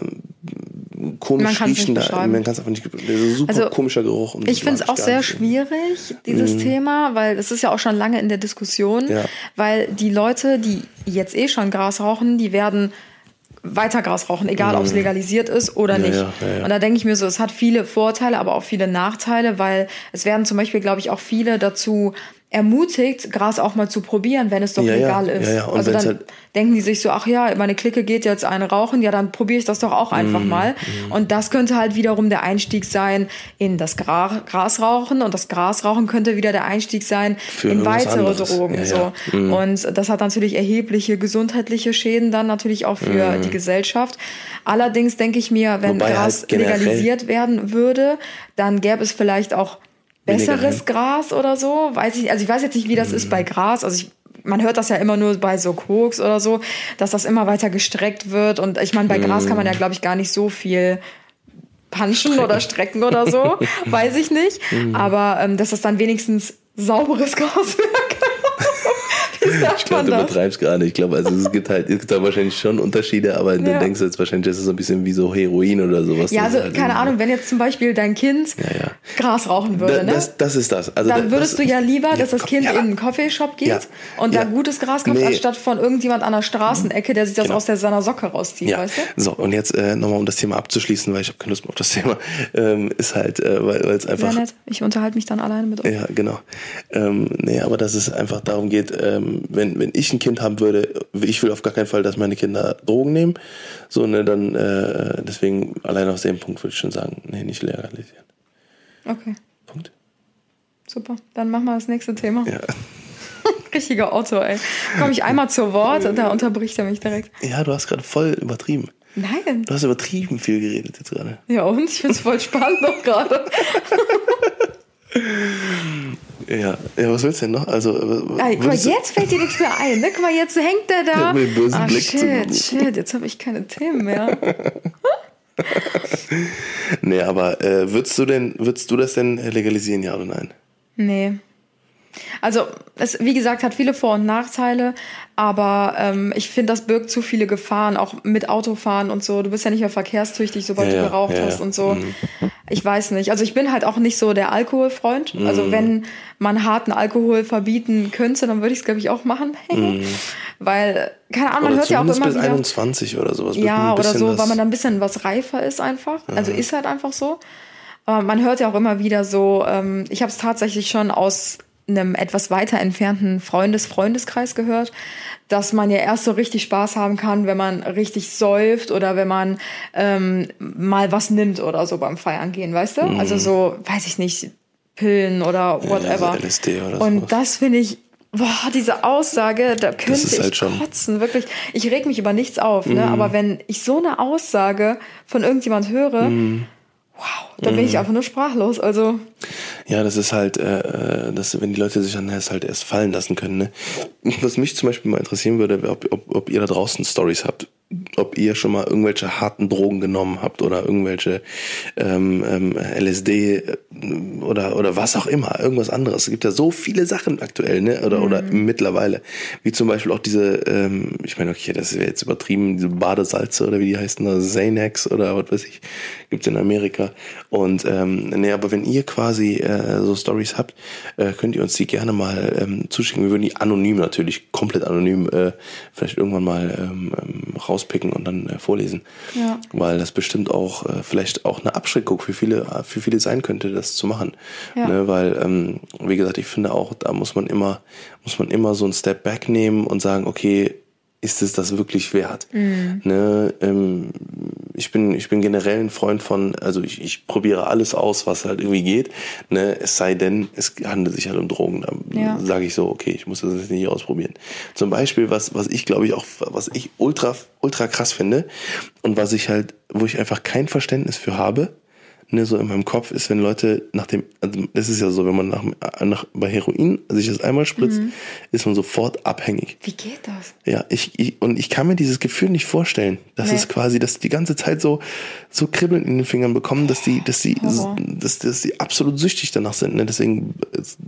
komisch riechender, man kann es einfach nicht, super Also, komischer Geruch. Ich finde es auch sehr schwierig, dieses Thema, weil es ist ja auch schon lange in der Diskussion, Ja. weil die Leute, die jetzt eh schon Gras rauchen, die werden weiter Gras rauchen, egal ob es legalisiert ist oder Mhm. Ja, nicht. ja, ja. Und da denke ich mir so, es hat viele Vorteile, aber auch viele Nachteile, weil es werden zum Beispiel, glaube ich, auch viele dazu ermutigt, Gras auch mal zu probieren, wenn es doch Ja, ja, legal ist. ja, ja. Und Also dann halt- denken die sich so, ach ja, meine Clique geht jetzt eine rauchen, ja, dann probiere ich das doch auch einfach Mhm, mal. Und das könnte halt wiederum der Einstieg sein in das Gra Grasrauchen und das Grasrauchen könnte wieder der Einstieg sein Für in weitere anderes. Drogen. Ja, so. ja. Mhm. Und das hat natürlich erhebliche gesundheitliche Schäden dann natürlich auch für die Gesellschaft. Allerdings denke ich mir, wenn Mhm. Wobei Gras halt legalisiert werden würde, dann gäbe es vielleicht auch besseres. Gras oder so. Weiß ich, also ich weiß jetzt nicht, wie das ist bei Mhm. Gras. Also ich, man hört das ja immer nur bei so Koks oder so, dass das immer weiter gestreckt wird. Und ich meine, bei Gras kann man ja, Mhm. glaube ich, gar nicht so viel punchen oder strecken oder so. [LAUGHS] weiß ich nicht. Mhm. Aber ähm, dass das dann wenigstens sauberes Gras wäre. Ich glaube, du gar nicht. Ich glaube, also es gibt halt, es gibt da wahrscheinlich schon Unterschiede, aber Ja. du denkst jetzt wahrscheinlich, das ist so ein bisschen wie so Heroin oder sowas. Ja, also halt keine Ahnung, wenn jetzt zum Beispiel dein Kind ja. Gras rauchen würde, Da, ne? das, das ist das. Also dann da- würdest das, du ja lieber, dass das Kind ja. in einen Coffeeshop geht Ja. und Ja. da gutes Gras kauft, Nee. anstatt von irgendjemand an der Straßenecke, der sich das Genau. aus der, seiner Socke rauszieht, Ja, weißt du? so und jetzt äh, nochmal, um das Thema abzuschließen, weil ich habe keine Lust mehr auf das Thema, ähm, ist halt, äh, weil es Sehr einfach nett. Ich unterhalte mich dann alleine mit euch. Ja, genau. Ähm, nee, aber dass es einfach darum geht, ähm, wenn, wenn ich ein Kind haben würde, ich will auf gar keinen Fall, dass meine Kinder Drogen nehmen. So, ne, dann äh, deswegen allein aus dem Punkt würde ich schon sagen, nee, nicht legalisieren. Okay, Punkt. super. Dann machen wir das nächste Thema. Ja. [LAUGHS] Richtiger Otto, ey. Komme ich einmal zu Wort und da unterbricht er mich direkt. Ja, du hast gerade voll übertrieben. Nein. Du hast übertrieben viel geredet jetzt gerade. Ja, und? Ich find's voll spannend noch gerade. [LAUGHS] Ja, ja, was willst du denn noch? Also, äh, Ey, guck mal, jetzt fällt dir nichts mehr ein. Ne? Guck mal, jetzt hängt der da. Ja, [LAUGHS] mit dem bösen ah, Blick shit, shit, jetzt habe ich keine Themen mehr. [LAUGHS] Nee, aber äh, würdest du denn, würdest du das denn legalisieren, ja oder nein? Nee. Also, es, wie gesagt, hat viele Vor- und Nachteile, aber ähm, ich finde, das birgt zu viele Gefahren, auch mit Autofahren und so. Du bist ja nicht mehr verkehrstüchtig, sobald Ja, du geraucht ja, hast und so. Ich weiß nicht. Also ich bin halt auch nicht so der Alkoholfreund. Mhm. Also wenn man harten Alkohol verbieten könnte, dann würde ich es, glaube ich, auch machen. [LAUGHS] Weil, keine Ahnung, man Oder hört ja auch immer bis wieder. 21 oder sowas. Ja, oder so, weil man dann ein bisschen was reifer ist einfach. Also ist halt einfach so. Aber man hört ja auch immer wieder so, ähm, ich habe es tatsächlich schon aus einem etwas weiter entfernten Freundes-Freundeskreis gehört, dass man ja erst so richtig Spaß haben kann, wenn man richtig säuft oder wenn man ähm, mal was nimmt oder so beim Feiern gehen, weißt du? Also so, weiß ich nicht, Pillen oder whatever. Mhm. so LSD oder Und sowas. das finde ich, boah, diese Aussage, da könnte ist ich halt schon- kotzen, wirklich. Ich reg mich über nichts auf, Mhm. ne? Aber wenn ich so eine Aussage von irgendjemand höre, Mhm. wow, dann bin ich einfach nur sprachlos. Also, Ja, das ist halt, äh, äh, das, wenn die Leute sich dann erst halt erst fallen lassen können. Ne? Was mich zum Beispiel mal interessieren würde, ob, ob, ob ihr da draußen Stories habt. Ob ihr schon mal irgendwelche harten Drogen genommen habt oder irgendwelche ähm, ähm, LSD äh, oder oder was auch immer, irgendwas anderes. Es gibt ja so viele Sachen aktuell, ne? Oder oder mittlerweile, wie zum Beispiel auch diese, ähm, ich meine, okay, das ist jetzt übertrieben, diese Badesalze oder wie die heißen, da, Xanax oder was weiß ich, gibt's in Amerika. Und ähm, nee, aber wenn ihr quasi äh, so Stories habt, äh, könnt ihr uns die gerne mal ähm, zuschicken. Wir würden die anonym natürlich, komplett anonym, äh, vielleicht irgendwann mal ähm, ähm, rauspicken und dann äh, vorlesen. Ja. Weil das bestimmt auch äh, vielleicht auch eine Abschreckung für viele, für viele sein könnte, das zu machen. Ja. Ne, weil, ähm, wie gesagt, ich finde auch, da muss man immer, muss man immer so einen Step back nehmen und sagen, okay, ist es das wirklich wert? Ne, ähm, ich bin, ich bin generell ein Freund von, also ich, ich probiere alles aus, was halt irgendwie geht. Ne, es sei denn, es handelt sich halt um Drogen. Da Ja. sage ich so, okay, ich muss das jetzt nicht ausprobieren. Zum Beispiel, was, was ich glaube ich auch, was ich ultra, ultra krass finde und was ich halt, wo ich einfach kein Verständnis für habe, ne, so in meinem Kopf ist, wenn Leute nach dem, also es ist ja so, wenn man nach, nach bei Heroin sich das einmal spritzt, ist man sofort abhängig. wie geht das? Ja, ich, ich und ich kann mir dieses Gefühl nicht vorstellen, dass Nee. es quasi, dass die ganze Zeit so so Kribbeln in den Fingern bekommen, dass die, dass die, dass, dass die absolut süchtig danach sind. Ne? Deswegen,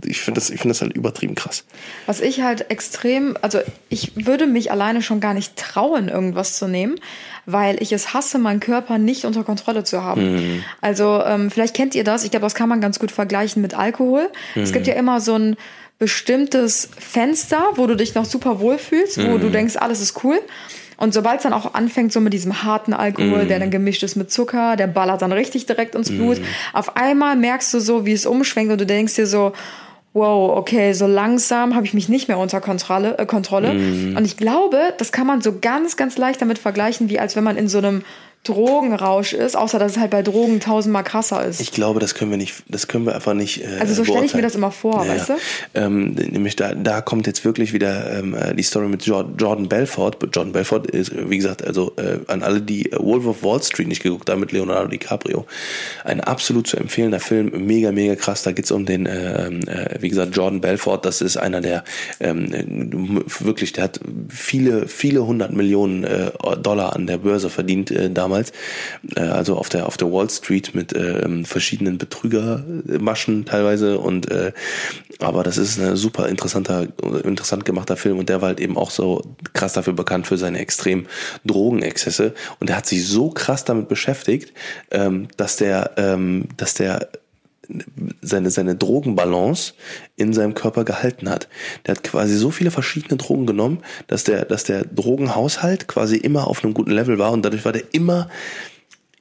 ich finde das, ich finde das halt übertrieben krass. Was ich halt extrem, also ich würde mich alleine schon gar nicht trauen, irgendwas zu nehmen, weil ich es hasse, meinen Körper nicht unter Kontrolle zu haben. Also ähm, vielleicht kennt ihr das, ich glaube, das kann man ganz gut vergleichen mit Alkohol. Es gibt ja immer so ein bestimmtes Fenster, wo du dich noch super wohl fühlst, wo du denkst, alles ist cool. Und sobald es dann auch anfängt, so mit diesem harten Alkohol, der dann gemischt ist mit Zucker, der ballert dann richtig direkt ins Blut. Auf einmal merkst du so, wie es umschwenkt und du denkst dir so, wow, okay, so langsam habe ich mich nicht mehr unter Kontrolle. Äh, Kontrolle. Und ich glaube, das kann man so ganz, ganz leicht damit vergleichen, wie als wenn man in so einem Drogenrausch ist, außer dass es halt bei Drogen tausendmal krasser ist. Ich glaube, das können wir nicht, das können wir einfach nicht. Äh, Also so stelle ich mir das immer vor, Ja, weißt du? Ähm, nämlich da, da kommt jetzt wirklich wieder ähm, äh, die Story mit Jor- Jordan Belfort. Jordan Belfort ist, wie gesagt, also äh, an alle, die äh, Wolf of Wall Street nicht geguckt haben mit Leonardo DiCaprio. Ein absolut zu empfehlender Film, mega, mega krass. Da geht's um den, ähm, äh, wie gesagt, Jordan Belfort. Das ist einer der ähm, äh, wirklich, der hat viele, viele hundert Millionen äh, Dollar an der Börse verdient äh, damals. Äh, also auf der auf der Wall Street mit ähm, verschiedenen Betrügermaschen teilweise und äh, aber das ist ein super interessanter interessant gemachter Film und der war halt eben auch so krass dafür bekannt für seine extremen Drogenexzesse und er hat sich so krass damit beschäftigt, ähm, dass der ähm, dass der seine, seine Drogenbalance in seinem Körper gehalten hat. Der hat quasi so viele verschiedene Drogen genommen, dass der, dass der Drogenhaushalt quasi immer auf einem guten Level war und dadurch war der immer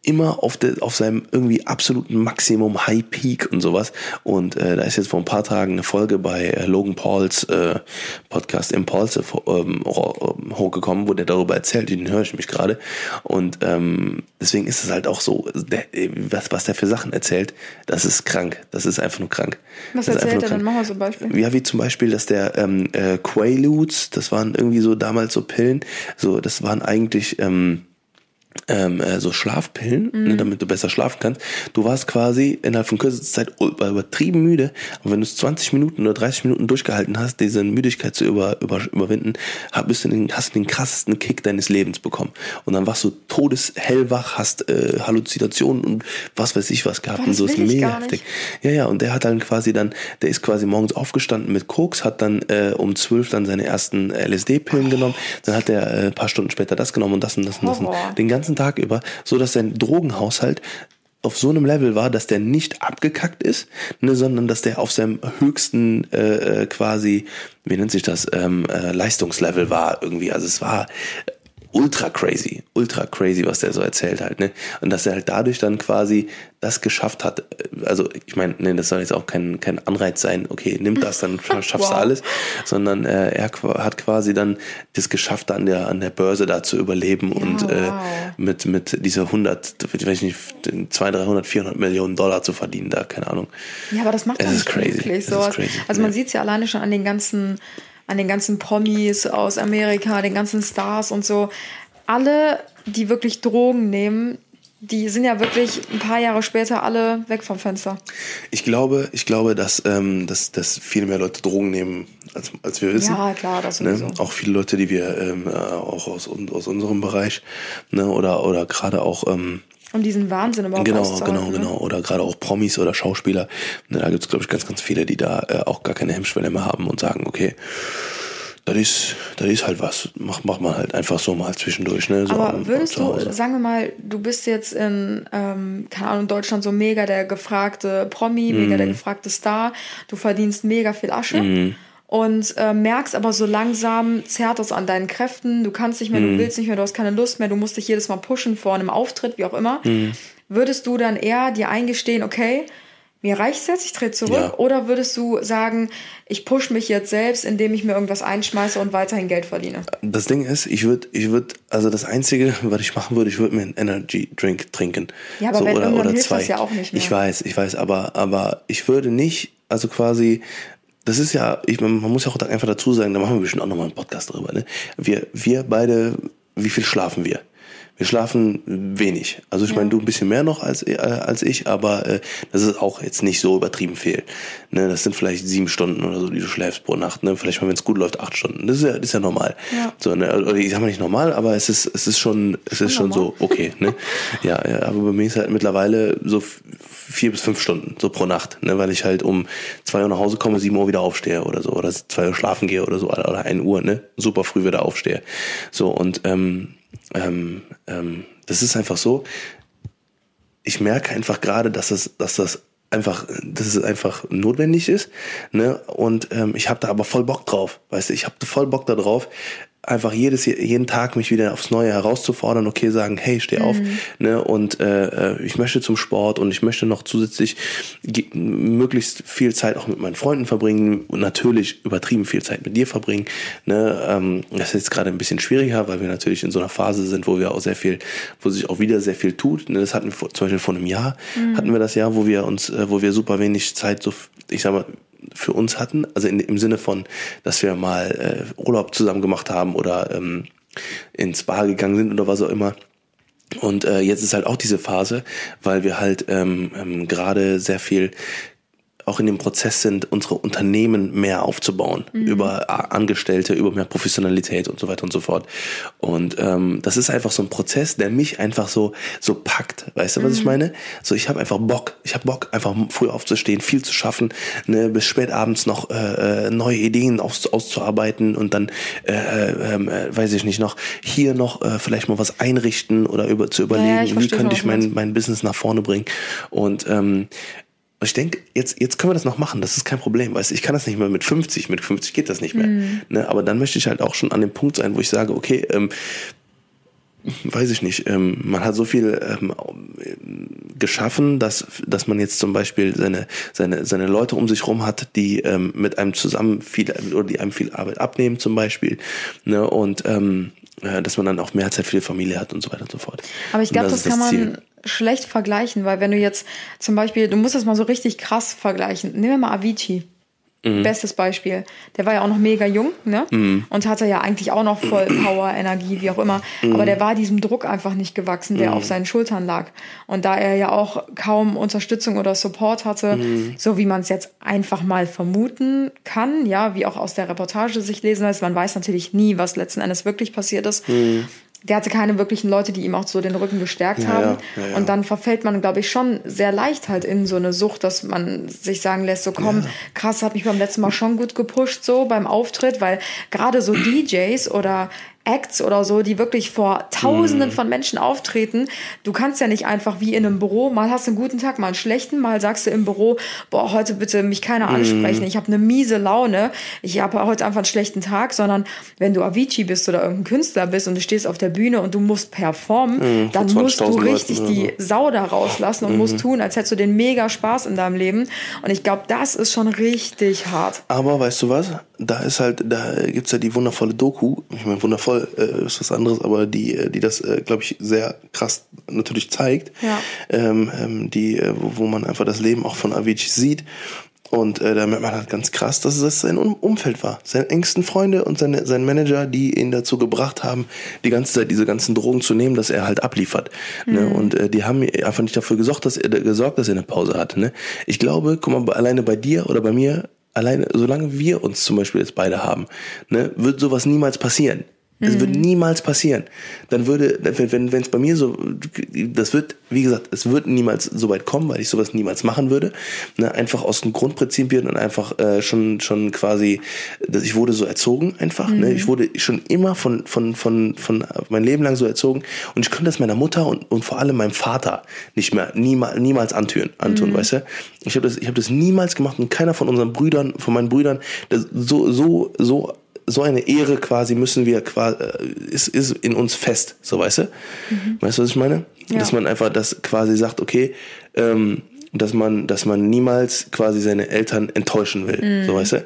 immer auf, de, auf seinem irgendwie absoluten Maximum High Peak und sowas. Und äh, da ist jetzt vor ein paar Tagen eine Folge bei äh, Logan Pauls äh, Podcast Impulse ähm, hochgekommen, wo der darüber erzählt, den höre ich mich gerade. Und ähm, deswegen ist es halt auch so, der, was, was der für Sachen erzählt, das ist krank. Das ist einfach nur krank. Was erzählt er dann? Machen wir so ein Beispiel. Ja, wie zum Beispiel, dass der ähm, äh, Quaaludes, das waren irgendwie so damals so Pillen, so das waren eigentlich ähm, ähm, äh, so Schlafpillen, ne, mhm. ne, damit du besser schlafen kannst. Du warst quasi innerhalb von kürzester Zeit übertrieben müde, aber wenn du es 20 Minuten oder 30 Minuten durchgehalten hast, diese Müdigkeit zu über, über, überwinden, bist du den, hast du den krassesten Kick deines Lebens bekommen. Und dann warst du todeshellwach, hast äh, Halluzinationen und was weiß ich was gehabt. Boah, und so ist mega heftig. Ja, ja, und der hat dann quasi dann, der ist quasi morgens aufgestanden mit Koks, hat dann äh, um 12 dann seine ersten LSD-Pillen oh. genommen, dann hat er äh, ein paar Stunden später das genommen und das und das und das. Und den ganzen Tag über, so dass sein Drogenhaushalt auf so einem Level war, dass der nicht abgekackt ist, ne, sondern dass der auf seinem höchsten äh, äh quasi, wie nennt sich das, ähm, äh, Leistungslevel war irgendwie. Also es war ultra crazy, ultra crazy, was der so erzählt halt, ne? Und dass er halt dadurch dann quasi das geschafft hat, also ich meine, ne, das soll jetzt auch kein, kein Anreiz sein, okay, nimm das, dann [LAUGHS] schaffst wow. du alles, sondern äh, er hat quasi dann das geschafft, an der, an der Börse da zu überleben ja, und äh, mit, mit dieser 100, ich weiß nicht, 200, 300, 400 Millionen Dollar zu verdienen da, keine Ahnung. Ja, aber das macht es ist crazy. wirklich so. Also man ja. sieht es ja alleine schon an den ganzen an den ganzen Promis aus Amerika, den ganzen Stars und so. Alle, die wirklich Drogen nehmen, die sind ja wirklich ein paar Jahre später alle weg vom Fenster. Ich glaube, ich glaube, dass, ähm, dass, dass viel mehr Leute Drogen nehmen, als, als wir wissen. Ja, klar, das ne? Ne? Auch viele Leute, die wir ähm, äh, auch aus, aus unserem Bereich, ne? oder, oder gerade auch ähm, um diesen Wahnsinn überhaupt Genau, genau, ne? genau. Oder gerade auch Promis oder Schauspieler. Da gibt's glaube ich, ganz, ganz viele, die da äh, auch gar keine Hemmschwelle mehr haben und sagen, okay, das ist, das ist halt was. Mach, mach man halt einfach so mal zwischendurch. Ne? So Aber würdest du, sagen wir mal, du bist jetzt in, ähm, keine Ahnung, Deutschland so mega der gefragte Promi, mm. mega der gefragte Star. Du verdienst mega viel Asche. Mm und äh, merkst aber so langsam zerrt das an deinen Kräften, du kannst nicht mehr, mhm. du willst nicht mehr, du hast keine Lust mehr, du musst dich jedes Mal pushen vor einem Auftritt, wie auch immer. Mhm. Würdest du dann eher dir eingestehen, okay, mir reicht's jetzt, ich trete zurück? Ja. Oder würdest du sagen, ich push mich jetzt selbst, indem ich mir irgendwas einschmeiße und weiterhin Geld verdiene? Das Ding ist, ich würde, ich würde, also das Einzige, [LAUGHS] was ich machen würde, ich würde mir einen Energy Drink trinken. Ja, aber so, wenn oder, oder hilft zwei. das ja auch nicht mehr. Ich weiß, ich weiß, aber, aber ich würde nicht, also quasi das ist ja, ich, man muss ja auch einfach dazu sagen, da machen wir bestimmt auch nochmal einen Podcast drüber. Ne? Wir, wir beide, wie viel schlafen wir? Wir schlafen wenig. Also ich ja. meine, du ein bisschen mehr noch als, äh, als ich, aber äh, das ist auch jetzt nicht so übertrieben viel. Ne, das sind vielleicht sieben Stunden oder so, die du schläfst pro Nacht. Ne? Vielleicht mal, wenn es gut läuft, acht Stunden. Das ist ja, das ist ja normal. Ja. So, ne? Oder ich sag mal nicht normal, aber es ist, es ist schon, es ist schon so okay. Ne? [LAUGHS] ja, ja, aber bei mir ist halt mittlerweile so vier bis fünf Stunden, so pro Nacht, ne? weil ich halt um zwei Uhr nach Hause komme, sieben Uhr wieder aufstehe oder so, oder zwei Uhr schlafen gehe oder so, oder ein Uhr, ne? Super früh wieder aufstehe. So, und ähm, ähm, ähm, das ist einfach so. Ich merke einfach gerade, dass das, dass das einfach, dass es einfach notwendig ist. Ne? Und ähm, ich habe da aber voll Bock drauf. Weißt du, ich habe voll Bock da drauf, einfach jedes jeden Tag mich wieder aufs Neue herauszufordern, okay, sagen, hey, steh auf, mhm. ne, und äh, äh, ich möchte zum Sport und ich möchte noch zusätzlich möglichst viel Zeit auch mit meinen Freunden verbringen und natürlich übertrieben viel Zeit mit dir verbringen, ne, ähm, das ist jetzt gerade ein bisschen schwieriger, weil wir natürlich in so einer Phase sind, wo wir auch sehr viel, wo sich auch wieder sehr viel tut, ne, das hatten wir vor, zum Beispiel vor einem Jahr, mhm. hatten wir das Jahr, wo wir uns, äh, wo wir super wenig Zeit so, ich sag mal, für uns hatten. Also in, im Sinne von, dass wir mal äh, Urlaub zusammen gemacht haben oder ähm, ins Bar gegangen sind oder was auch immer. Und äh, jetzt ist halt auch diese Phase, weil wir halt ähm, ähm, gerade sehr viel auch in dem Prozess sind, unsere Unternehmen mehr aufzubauen, mhm. über Angestellte, über mehr Professionalität und so weiter und so fort. Und ähm, das ist einfach so ein Prozess, der mich einfach so so packt. Weißt du, was mhm. ich meine? So, ich habe einfach Bock. Ich habe Bock, einfach früh aufzustehen, viel zu schaffen, ne, bis spät abends noch äh, äh neue Ideen aus, auszuarbeiten und dann, äh, äh, äh, weiß ich nicht, noch hier noch äh, vielleicht mal was einrichten oder über zu überlegen, ja, wie könnte ich mein, mein Business nach vorne bringen. Und ähm, ich denke, jetzt, jetzt können wir das noch machen, das ist kein Problem. Weißt, ich kann das nicht mehr mit 50, mit 50 geht das nicht mehr. Mhm. Ne? Aber dann möchte ich halt auch schon an dem Punkt sein, wo ich sage, okay, ähm, weiß ich nicht, ähm, man hat so viel ähm, geschaffen, dass, dass man jetzt zum Beispiel seine, seine, seine Leute um sich rum hat, die ähm, mit einem zusammen viel oder die einem viel Arbeit abnehmen zum Beispiel. Ne? Und ähm, äh, dass man dann auch mehr Zeit für die Familie hat und so weiter und so fort. Aber ich glaube, Und das, kann man schlecht vergleichen, weil wenn du jetzt zum Beispiel, du musst das mal so richtig krass vergleichen. Nehmen wir mal Avicii. Mhm. Bestes Beispiel. Der war ja auch noch mega jung, ne? Und hatte ja eigentlich auch noch voll [CLEARS THROAT] Power, Energie, wie auch immer. Mhm. Aber der war diesem Druck einfach nicht gewachsen, der auf seinen Schultern lag. Und da er ja auch kaum Unterstützung oder Support hatte, Mhm. so wie man es jetzt einfach mal vermuten kann, ja, wie auch aus der Reportage sich lesen lässt, man weiß natürlich nie, was letzten Endes wirklich passiert ist. Der hatte keine wirklichen Leute, die ihm auch so den Rücken gestärkt Ja, haben. ja, ja. Und dann verfällt man, glaube ich, schon sehr leicht halt in so eine Sucht, dass man sich sagen lässt, so komm, krass, hat mich beim letzten Mal schon gut gepusht, so beim Auftritt, weil gerade so [CLEARS THROAT] DJs oder Acts oder so, die wirklich vor Mhm. Tausenden von Menschen auftreten. Du kannst ja nicht einfach wie in einem Büro, mal hast du einen guten Tag, mal einen schlechten, mal sagst du im Büro, boah, heute bitte mich keiner ansprechen, ich habe eine miese Laune, ich habe heute einfach einen schlechten Tag, sondern wenn du Avicii bist oder irgendein Künstler bist und du stehst auf der Bühne und du musst performen, dann vor musst du 20.000 richtig Leuten die Sau da rauslassen und musst tun, als hättest du den mega Spaß in deinem Leben. Und ich glaube, das ist schon richtig hart. Aber weißt du was? Da ist halt, da gibt's ja die wundervolle Doku. Ich meine, wundervoll äh, ist was anderes, aber die, äh, die das, äh, glaube ich, sehr krass natürlich zeigt. Ja. Ähm, ähm, die, äh, wo, wo man einfach das Leben auch von Avicii sieht. Und äh, da merkt man halt ganz krass, dass es sein um Umfeld war. Seine engsten Freunde und seine, sein Manager, die ihn dazu gebracht haben, die ganze Zeit diese ganzen Drogen zu nehmen, dass er halt abliefert. Ne? Und äh, die haben einfach nicht dafür gesorgt, dass er gesorgt, dass er eine Pause hatte. Ne? Ich glaube, guck mal, alleine bei dir oder bei mir, alleine, solange wir uns zum Beispiel jetzt beide haben, ne, wird sowas niemals passieren. Es wird niemals passieren. Dann würde, wenn wenn es bei mir so, das wird, wie gesagt, es wird niemals so weit kommen, weil ich sowas niemals machen würde. Ne, einfach aus den Grundprinzipien und einfach äh, schon schon quasi, dass ich wurde so erzogen einfach. Ne, ich wurde schon immer von von von von mein Leben lang so erzogen und ich könnte das meiner Mutter und und vor allem meinem Vater nicht mehr niemals niemals antun, antun, weißt du? Ich habe das ich habe das niemals gemacht und keiner von unseren Brüdern, von meinen Brüdern, das so so so so eine Ehre quasi müssen wir quasi, ist, ist in uns fest, so weißt du? Weißt du, was ich meine? Ja. Dass man einfach das quasi sagt, okay, ähm, dass man, dass man niemals quasi seine Eltern enttäuschen will, so weißt du?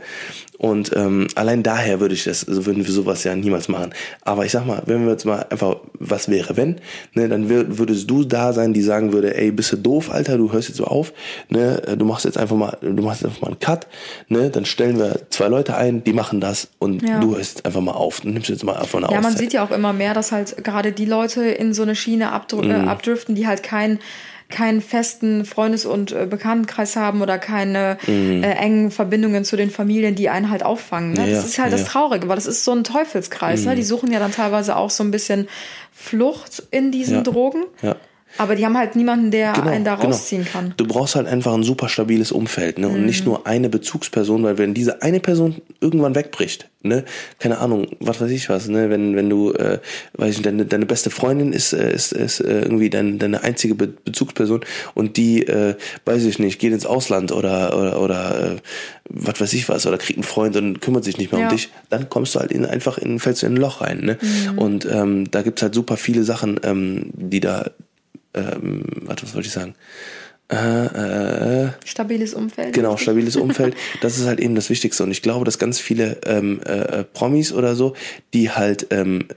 Und ähm, allein daher würde ich das, also würden wir sowas ja niemals machen. Aber ich sag mal, wenn wir jetzt mal einfach, was wäre wenn, ne, dann wür- würdest du da sein, die sagen würde, ey, bist du doof, Alter, du hörst jetzt so auf, ne, du machst jetzt einfach mal, du machst jetzt einfach mal einen Cut, ne, dann stellen wir zwei Leute ein, die machen das und Ja. du hörst einfach mal auf, nimmst jetzt mal einfach eine Ja, man Auszeit. sieht ja auch immer mehr, dass halt gerade die Leute in so eine Schiene abdr äh, abdriften, die halt keinen keinen festen Freundes- und äh, Bekanntenkreis haben oder keine äh, engen Verbindungen zu den Familien, die einen halt auffangen. Ne? Mhm. Ja, das ist halt ja. Mhm. das Traurige, weil das ist so ein Teufelskreis. Ne? Die suchen ja dann teilweise auch so ein bisschen Flucht in diesen Ja. Drogen. Ja. Aber die haben halt niemanden, der Genau, einen da genau. rausziehen kann. Du brauchst halt einfach ein super stabiles Umfeld, ne? Und Mhm. nicht nur eine Bezugsperson, weil wenn diese eine Person irgendwann wegbricht, ne, keine Ahnung, was weiß ich was, ne, wenn, wenn du, äh, weiß ich, deine, deine beste Freundin ist, äh, ist, ist äh, irgendwie dein, deine einzige Be Bezugsperson und die, äh, weiß ich nicht, geht ins Ausland oder, oder, oder äh, was weiß ich was, oder kriegt einen Freund und kümmert sich nicht mehr Ja. um dich, dann kommst du halt in, einfach in, fällst du in ein Loch rein, ne? Mhm. Und ähm, da gibt's halt super viele Sachen, ähm, die da ähm, warte, was wollte ich sagen? Äh, äh, Stabiles Umfeld. genau, stabiles Umfeld, das ist halt eben das Wichtigste. Und ich glaube, dass ganz viele ähm, äh, äh, Promis oder so, die halt ähm,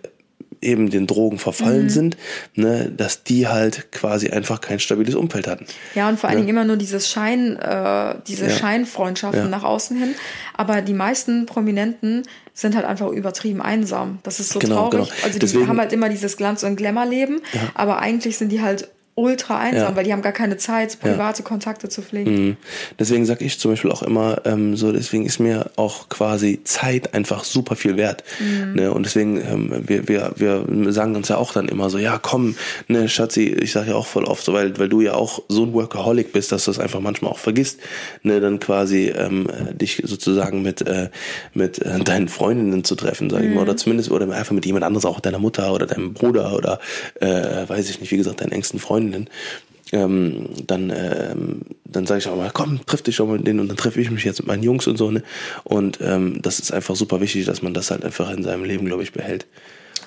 eben den Drogen verfallen sind, ne, dass die halt quasi einfach kein stabiles Umfeld hatten. Ja, und vor allen Dingen immer nur dieses Schein, äh, diese Ja. Scheinfreundschaften Ja. nach außen hin. Aber die meisten Prominenten sind halt einfach übertrieben einsam. Das ist so Genau, traurig. genau. Also die Deswegen- haben halt immer dieses Glanz- und Glamour-Leben, aber eigentlich sind die halt ultra einsam, Ja. weil die haben gar keine Zeit, private Kontakte zu pflegen. Mhm. Deswegen sage ich zum Beispiel auch immer, ähm, so deswegen ist mir auch quasi Zeit einfach super viel wert. Ne? Und deswegen, ähm, wir, wir, wir sagen uns ja auch dann immer so, ja komm, ne, Schatzi, ich sage ja auch voll oft so, weil, weil du ja auch so ein Workaholic bist, dass du es einfach manchmal auch vergisst, ne, dann quasi ähm, äh, dich sozusagen mit, äh, mit äh, deinen Freundinnen zu treffen, sag ich mal, oder zumindest oder einfach mit jemand anderes, auch deiner Mutter oder deinem Bruder oder äh, weiß ich nicht, wie gesagt, deinen engsten Freundinnen ähm, dann, ähm, dann sage ich auch mal, komm, triff dich schon mal mit denen und dann treffe ich mich jetzt mit meinen Jungs und so, ne? Und ähm, das ist einfach super wichtig, dass man das halt einfach in seinem Leben, glaube ich, behält.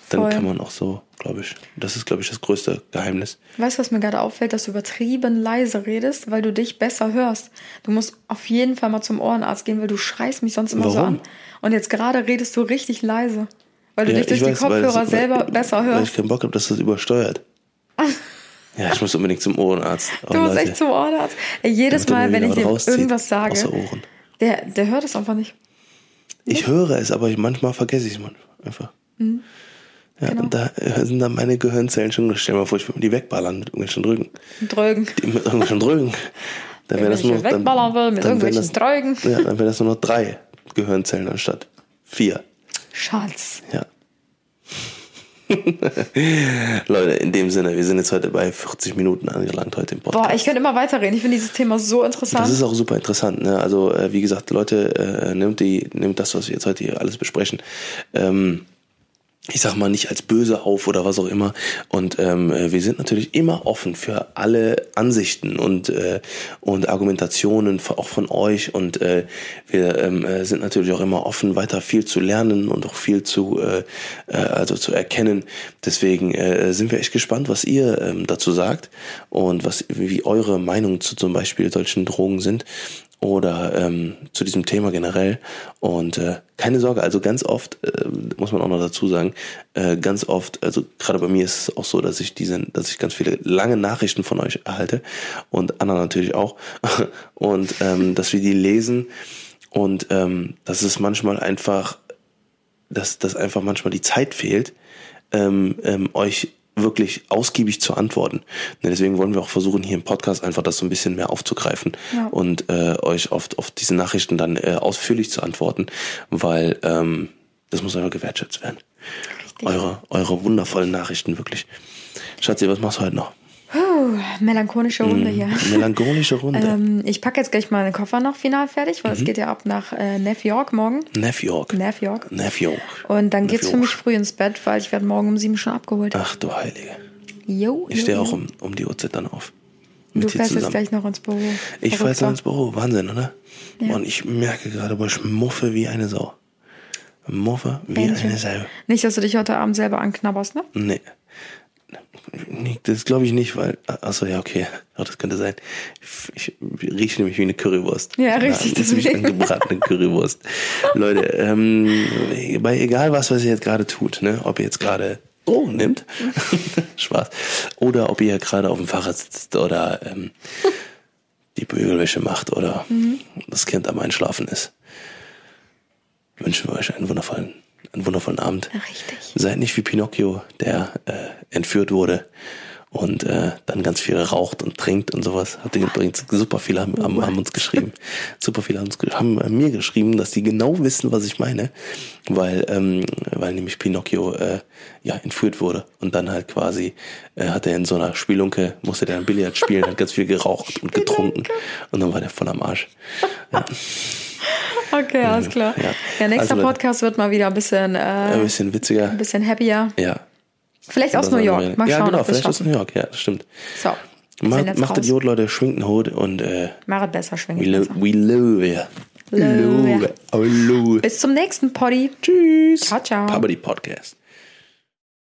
Dann Voll. kann man auch so, glaube ich, das ist, glaube ich, das größte Geheimnis. Weißt du, was mir gerade auffällt, dass du übertrieben leise redest, weil du dich besser hörst. Du musst auf jeden Fall mal zum Ohrenarzt gehen, weil du schreist mich sonst immer so Warum? an. Und jetzt gerade redest du richtig leise, weil du Ja, dich durch die weiß, Kopfhörer das- selber weil, besser Weil ich hörst. keinen Bock habe, dass das übersteuert. [LAUGHS] ja, ich muss unbedingt zum Ohrenarzt. Oh, Du musst Leute, echt zum Ohrenarzt. Ey, jedes Mal, wenn ich rauszieht irgendwas sage, Ohren. der, der hört es einfach nicht. Ich höre es, aber ich, manchmal vergesse ich es manchmal einfach. Ja, Genau. und da äh, sind dann meine Gehirnzellen schon, stell mal vor, ich würde die wegballern mit irgendwelchen. Drögen. Die mit irgendwelchen Drücken. [LAUGHS] Dann wäre Wenn das nur noch, dann, wegballern will mit wären irgendwelchen das, Drögen. Ja, dann wäre das nur noch drei Gehirnzellen anstatt vier. Schatz. Ja. [LAUGHS] Leute, in dem Sinne, wir sind jetzt heute bei 40 Minuten angelangt heute im Podcast. Boah, ich könnte immer weiterreden. Ich finde dieses Thema so interessant. Das ist auch super interessant. Ne? Also äh, wie gesagt, Leute, äh, nimmt die, nimmt das, was wir jetzt heute hier alles besprechen. Ähm, ich sag mal nicht als böse auf oder was auch immer. Und ähm, äh, wir sind natürlich immer offen für alle Ansichten und äh, und Argumentationen auch von euch. Und äh, wir ähm, äh, sind natürlich auch immer offen, weiter viel zu lernen und auch viel zu äh, äh, also zu erkennen. Deswegen äh, sind wir echt gespannt, was ihr ähm, dazu sagt und was wie eure Meinungen zu zum Beispiel solchen Drogen sind oder ähm, zu diesem Thema generell. Und äh, keine Sorge, also ganz oft, äh, muss man auch noch dazu sagen, äh, ganz oft, also gerade bei mir ist es auch so, dass ich diese, dass ich ganz viele lange Nachrichten von euch erhalte und Anna natürlich auch. [LAUGHS] Und ähm, dass wir die lesen und ähm, dass es manchmal einfach, dass, dass einfach manchmal die Zeit fehlt, ähm, ähm, euch wirklich ausgiebig zu antworten. Ne, Deswegen wollen wir auch versuchen, hier im Podcast einfach das so ein bisschen mehr aufzugreifen Ja. und äh, euch auf, auf diese Nachrichten dann äh, ausführlich zu antworten, weil ähm, das muss einfach gewertschätzt werden. Richtig. Eure, eure wundervollen Nachrichten, wirklich. Schatzi, was machst du heute noch? Puh, melancholische Runde hier. [LAUGHS] Melancholische Runde. Ähm, ich packe jetzt gleich mal den Koffer noch final fertig, Mhm. weil es geht ja ab nach äh, New York morgen. Neff York. New York. Neff York. Und dann geht's Neff für mich früh ins Bett, weil ich werde morgen um sieben schon abgeholt. Ach du Heilige. Jo, Ich stehe auch um, um die Uhrzeit dann auf. Du fährst jetzt gleich noch ins Büro. Ich fahre jetzt noch ins Büro. Wahnsinn, oder? Ja. Und ich merke gerade, boah, ich muffe wie eine Sau. Muffe wie Bähnchen. eine Sau. Nicht, dass du dich heute Abend selber anknabberst, ne? Nee. Nee, Das glaube ich nicht, weil. Achso, ja, okay. Ja, das könnte sein. Ich, ich rieche nämlich wie eine Currywurst. Ja, richtig, Das ist wie deswegen. angebratene Currywurst. Leute, ähm, bei egal was, was ihr jetzt gerade tut, ne, ob ihr jetzt gerade Drogen nimmt, [LAUGHS] Spaß, oder ob ihr gerade auf dem Fahrrad sitzt oder ähm, die Bügelwäsche macht oder Mhm. das Kind am Einschlafen ist, wünschen wir euch einen wundervollen, einen wundervollen Abend. Richtig. Seid nicht wie Pinocchio, der äh, entführt wurde und äh, dann ganz viel raucht und trinkt und sowas. Hat übrigens super viele haben, haben, haben uns geschrieben. [LAUGHS] Super viele haben, uns, haben äh, mir geschrieben, dass die genau wissen, was ich meine, weil ähm, weil nämlich Pinocchio äh, ja entführt wurde und dann halt quasi äh, hat er in so einer Spielunke musste der ein Billard spielen, hat ganz viel geraucht und [LAUGHS] getrunken und dann war der voll am Arsch. [LAUGHS] Okay, alles klar. Ja. Ja, nächster Also. Podcast wird mal wieder ein bisschen, äh, Ein bisschen witziger. ein bisschen happier. Ja. Vielleicht aus New York. Mal ja, schauen, genau, wir es vielleicht aus. New York, ja, das stimmt. So, wir Macht, macht das Jod, Leute, schwingt den Hut und äh, Mach es besser, schwingen. we, besser. we love. Love. Oh. Bis zum nächsten Poddy. Tschüss. Ciao, ciao. Puberty Podcast.